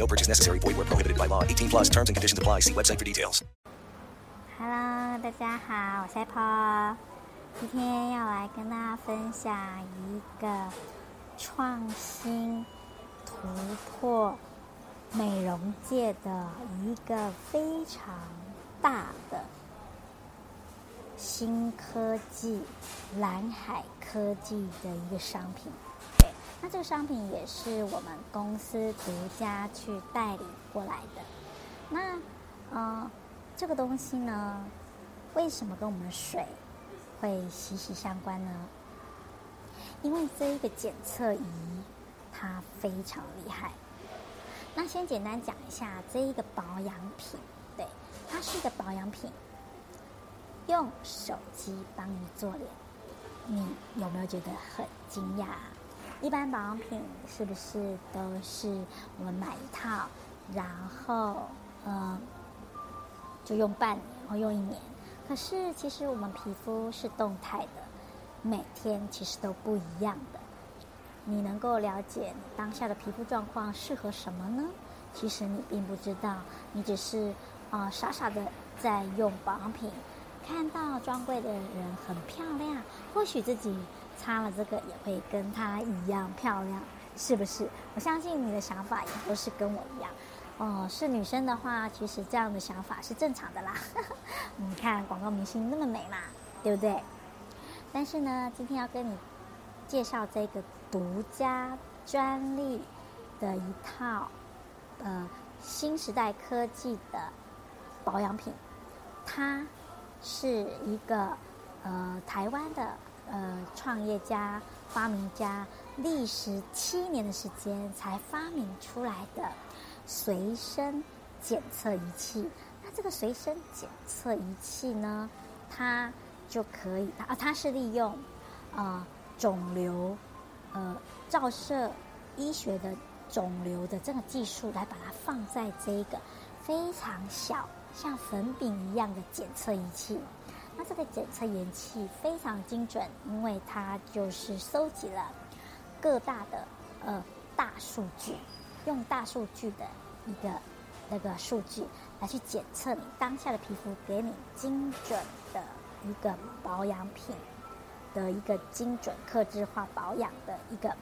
No purchase necessary. Void where prohibited by law. 18 plus terms and conditions apply. See website for details. Hello，大家好，我是 Apple，今天要来跟大家分享一个创新突破美容界的一个非常大的新科技——蓝海科技的一个商品。那这个商品也是我们公司独家去代理过来的。那，呃，这个东西呢，为什么跟我们水会息息相关呢？因为这一个检测仪它非常厉害。那先简单讲一下这一个保养品，对，它是一个保养品，用手机帮你做脸，你有没有觉得很惊讶？一般保养品是不是都是我们买一套，然后呃就用半年或用一年？可是其实我们皮肤是动态的，每天其实都不一样的。你能够了解当下的皮肤状况适合什么呢？其实你并不知道，你只是啊、傻傻的在用保养品，看到专柜的人很漂亮，或许自己擦了这个也会跟她一样漂亮，是不是？我相信你的想法也都是跟我一样。哦，是女生的话，其实这样的想法是正常的啦。你 看广告明星那么美嘛，对不对？但是呢，今天要跟你介绍这个独家专利的一套呃新时代科技的保养品，它是一个呃台湾的呃创业家、发明家，历时七年的时间才发明出来的随身检测仪器。那这个随身检测仪器呢，它就可以啊，它是利用、呃肿瘤呃照射医学的肿瘤的这个技术来把它放在这个非常小像粉饼一样的检测仪器。那这个检测仪器非常精准，因为它就是收集了各大的呃大数据，用大数据的一个那个数据来去检测你当下的皮肤，给你精准的一个保养品的一个精准克制化保养的一个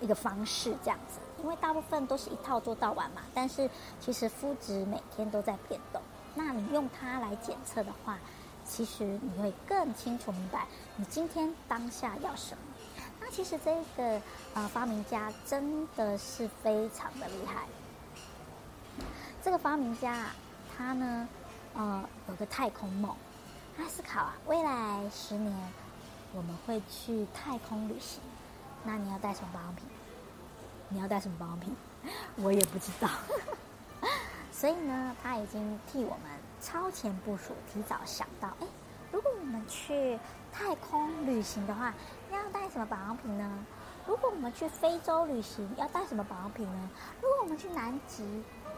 一个方式，这样子。因为大部分都是一套做到完嘛，但是其实肤质每天都在变动。那你用它来检测的话，其实你会更清楚明白你今天当下要什么。那其实这个呃发明家真的是非常的厉害。这个发明家啊，他呢呃有个太空梦，他思考啊未来十年我们会去太空旅行，那你要带什么保养品？你要带什么保养品？我也不知道。所以呢，他已经替我们超前部署，提早想到，哎，如果我们去太空旅行的话，要带什么保养品呢？如果我们去非洲旅行，要带什么保养品呢？如果我们去南极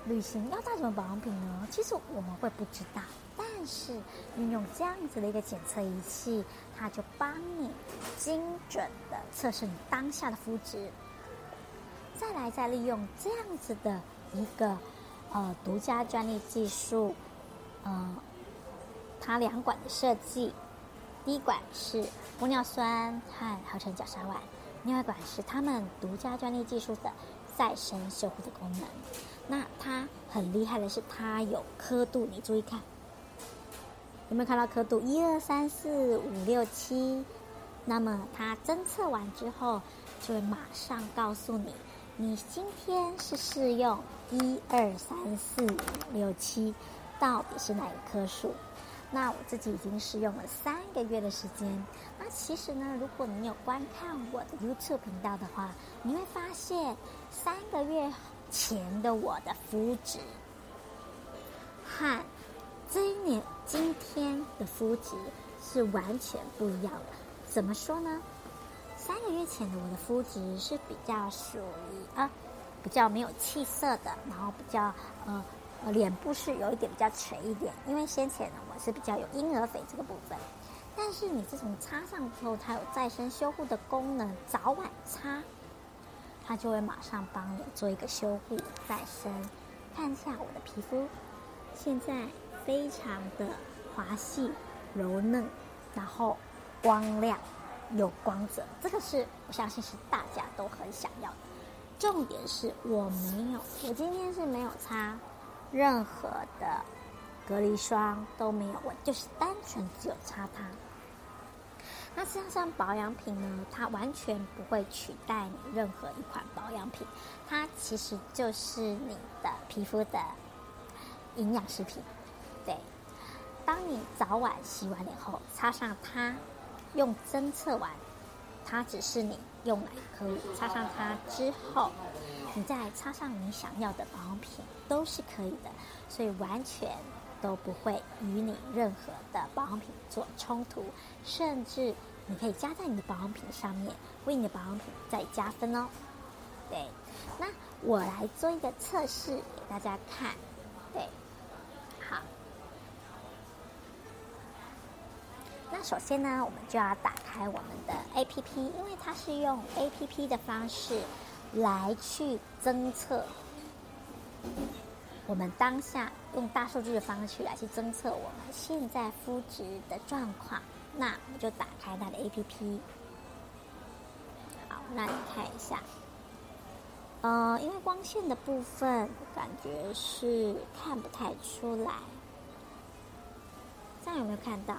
旅行，要带什么保养品呢？其实我们会不知道，但是运用这样子的一个检测仪器，它就帮你精准的测试你当下的肤质。再来，再利用这样子的一个呃独家专利技术，呃，它两管的设计，第一管是玻尿酸和合成角鲨烷，另外一管是他们独家专利技术的再生修护的功能。那它很厉害的是，它有刻度，你注意看，有没有看到刻度？一二三四五六七，那么它侦测完之后，就会马上告诉你。你今天是试用一二三四五六七，到底是哪一棵树？那我自己已经试用了三个月的时间。那其实呢，如果你有观看我的 YouTube 频道的话，你会发现三个月前的我的肤质和这一年今天的肤质是完全不一样的。怎么说呢？三个月前的我的肤质是比较属于啊，比较没有气色的，然后比较呃呃脸部是有一点比较垂一点，因为先前呢我是比较有婴儿肥这个部分，但是你自从擦上之后，它有再生修护的功能，早晚擦，它就会马上帮你做一个修护再生。看一下我的皮肤，现在非常的滑细柔嫩，然后光亮。有光泽，这个是我相信是大家都很想要的。重点是我没有，我今天是没有擦任何的隔离霜都没有，我就是单纯只有擦它。那实上保养品呢，它完全不会取代你任何一款保养品，它其实就是你的皮肤的营养食品。对，当你早晚洗完脸后擦上它。用侦测完，它只是你用来可以擦上它之后，你再擦上你想要的保养品都是可以的，所以完全都不会与你任何的保养品做冲突，甚至你可以加在你的保养品上面，为你的保养品再加分哦。对，那我来做一个测试给大家看。首先呢，我们就要打开我们的 A P P，因为它是用 A P P 的方式来去侦测我们当下用大数据的方式来去侦测我们现在肤质的状况。那我们就打开它的 A P P。好，那你看一下，呃，因为光线的部分感觉是看不太出来，这样有没有看到？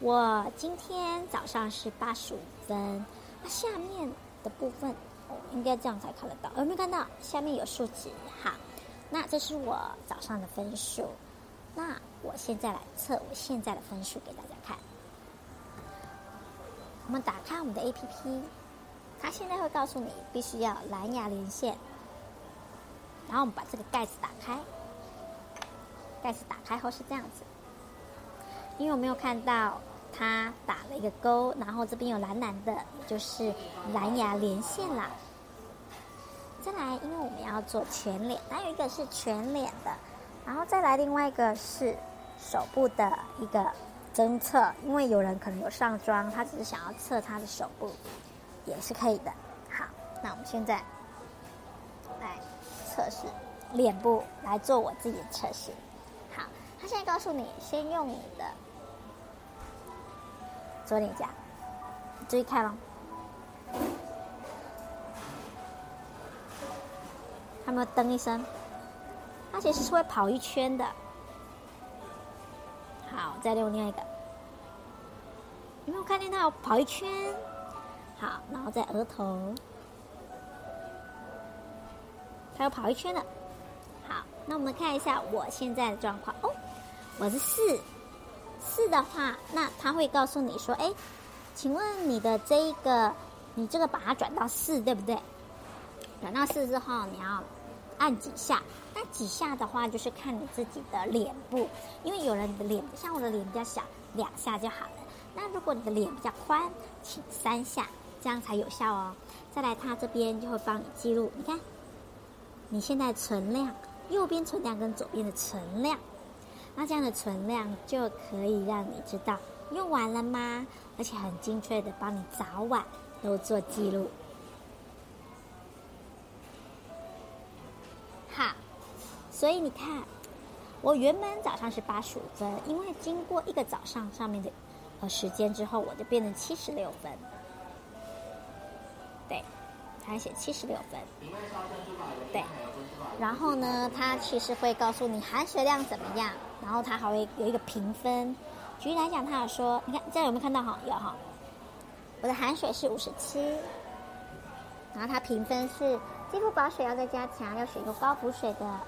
我今天早上是八十五分，那下面的部分哦，应该这样才看得到，有没有看到？下面有数值，哈，那这是我早上的分数。那我现在来测我现在的分数给大家看。我们打开我们的 A P P，它现在会告诉你必须要蓝牙连线，然后我们把这个盖子打开，盖子打开后是这样子。因为我没有看到它打了一个勾，然后这边有蓝蓝的，就是蓝牙连线啦。再来，因为我们要做全脸，还有一个是全脸的，然后再来另外一个是手部的一个侦测，因为有人可能有上妆，他只是想要测他的手部，也是可以的。好，那我们现在来测试脸部，来做我自己的测试。好，他现在告诉你，先用你的。左脸颊，注意看喽，有没有噔一声？它其实是会跑一圈的。好，再用另外一个，有没有看见它跑一圈？好，然后在额头，它又跑一圈了。好，那我们看一下我现在的状况哦，我是四。四的话，那他会告诉你说：“哎，请问你的这一个，你这个把它转到四，对不对？转到四之后，你要按几下？那几下的话，就是看你自己的脸部，因为有人的脸像我的脸比较小，两下就好了。那如果你的脸比较宽，请三下；这样才有效哦。再来，它这边就会帮你记录，你看你现在存量，右边存量跟左边的存量，那这样的存量就可以让你知道用完了吗？而且很精确的帮你早晚都做记录。好，所以你看，我原本早上是八十五分，因为经过一个早上上面的呃时间之后，我就变成七十六分。对，它写七十六分。对，然后呢，它其实会告诉你含水量怎么样，然后它还会有一个评分。举例来讲，它有说，你看这样有没有看到哈？有哈。我的含水是五十七，然后它评分是。肌肤保水要再加强，要选用高补水的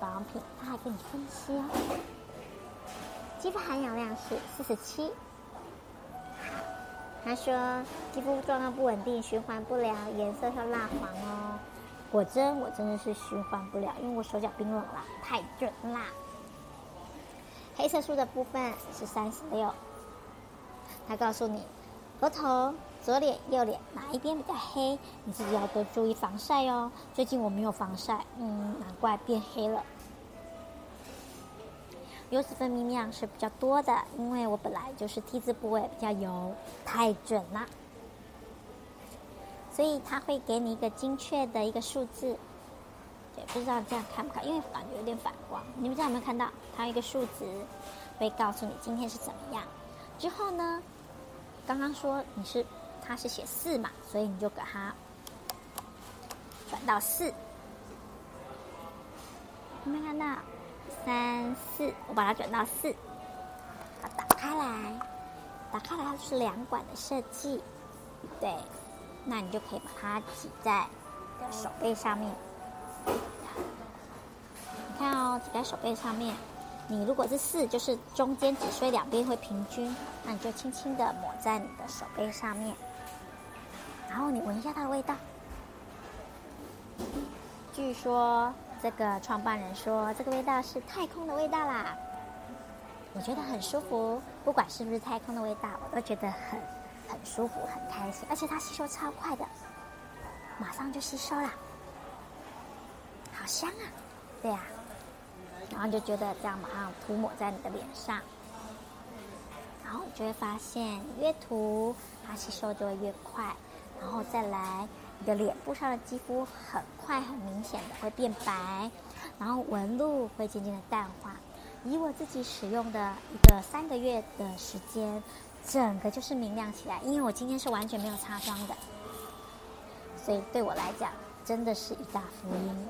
保养品。他还给你分析哦，肌肤含氧量是四十七。他说肌肤状况不稳定，循环不良，颜色是蜡黄哦。果真，我真的是循环不了，因为我手脚冰冷了，太准啦。黑色素的部分是三十六。他告诉你，额头。左脸、右脸哪一边比较黑？你自己要多注意防晒哦。最近我没有防晒，嗯，难怪变黑了。油脂分泌量是比较多的，因为我本来就是 T 字部位比较油，太准了。所以他会给你一个精确的一个数字，也，不知道这样看不看？因为感觉有点反光。你们知道有没有看到？它有一个数值会告诉你今天是怎么样。之后呢，刚刚说你是。它是写四嘛，所以你就给它转到四。有没有看到？三四，我把它转到四，把它打开来，打开来它是两管的设计，对，那你就可以把它挤在手背上面。你看哦，挤在手背上面。你如果是四，就是中间挤碎，两边会平均，那你就轻轻的抹在你的手背上面。然后你闻一下它的味道。据说这个创办人说，这个味道是太空的味道啦。我觉得很舒服，不管是不是太空的味道，我都觉得很很舒服，很开心。而且它吸收超快的，马上就吸收了，好香啊！对呀，然后就觉得这样马上涂抹在你的脸上，然后你就会发现越涂它吸收就会越快。然后再来，你的脸部上的肌肤很快、很明显的会变白，然后纹路会渐渐的淡化。以我自己使用的一个三个月的时间，整个就是明亮起来。因为我今天是完全没有擦妆的，所以对我来讲真的是一大福音。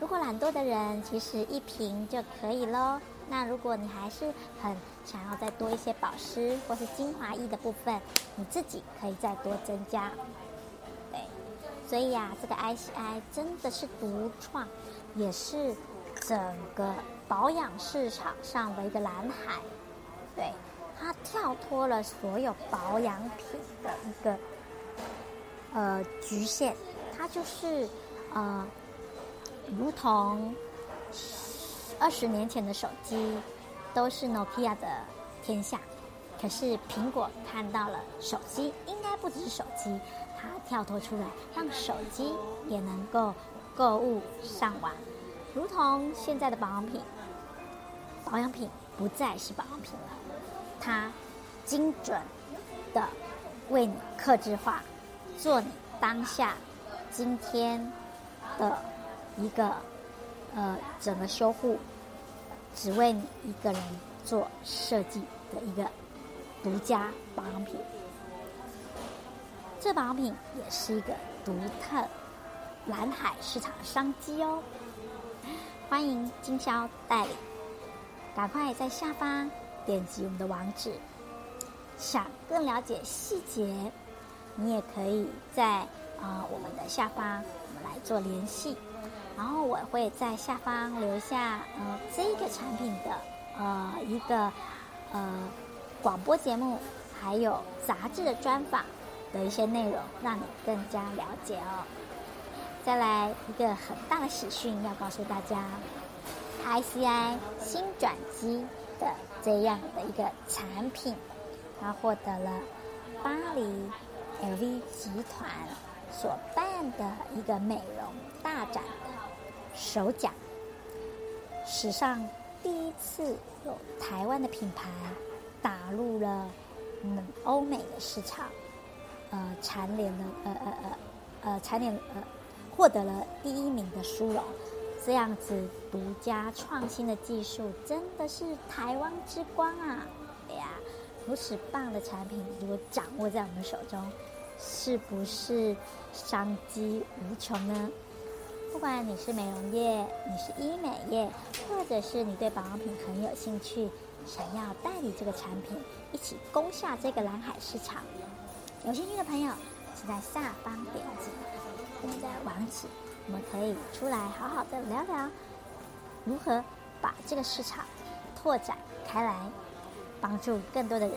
如果懒惰的人，其实一瓶就可以喽。那如果你还是很想要再多一些保湿或是精华液的部分，你自己可以再多增加。对所以呀，这个 ICI 真的是独创，也是整个保养市场上的一个蓝海。对，它跳脱了所有保养品的一个呃局限，它就是呃，如同二十年前的手机都是 Nokia 的天下，可是苹果看到了手机，应该不只是手机。它跳脱出来，让手机也能够购物上网，如同现在的保养品，保养品不再是保养品了，它精准的为你克制化，做你当下今天的一个呃整个修护，只为你一个人做设计的一个独家保养品。这保养品也是一个独特蓝海市场商机哦，欢迎经销代理，赶快在下方点击我们的网址。想更了解细节，你也可以在啊我们下方我们来做联系，然后我会在下方留下呃这个产品的呃一个呃广播节目，还有杂志的专访。的一些内容，让你更加了解哦。再来一个很大的喜讯要告诉大家，ICI 新转机的这样的一个产品，它获得了巴黎 LV 集团所办的一个美容大展的首奖，史上第一次有台湾的品牌打入了嗯欧美的市场，呃，蝉联了呃呃呃呃蝉联呃获得了第一名的殊荣。这样子独家创新的技术，真的是台湾之光啊！对呀，如此棒的产品，如果掌握在我们手中，是不是商机无穷呢？不管你是美容业，你是医美业，或者是你对保养品很有兴趣，想要代理这个产品，一起攻下这个蓝海市场，有兴趣的朋友，请在下方点击我们的网址。我们可以出来好好的聊聊，如何把这个市场拓展开来，帮助更多的人。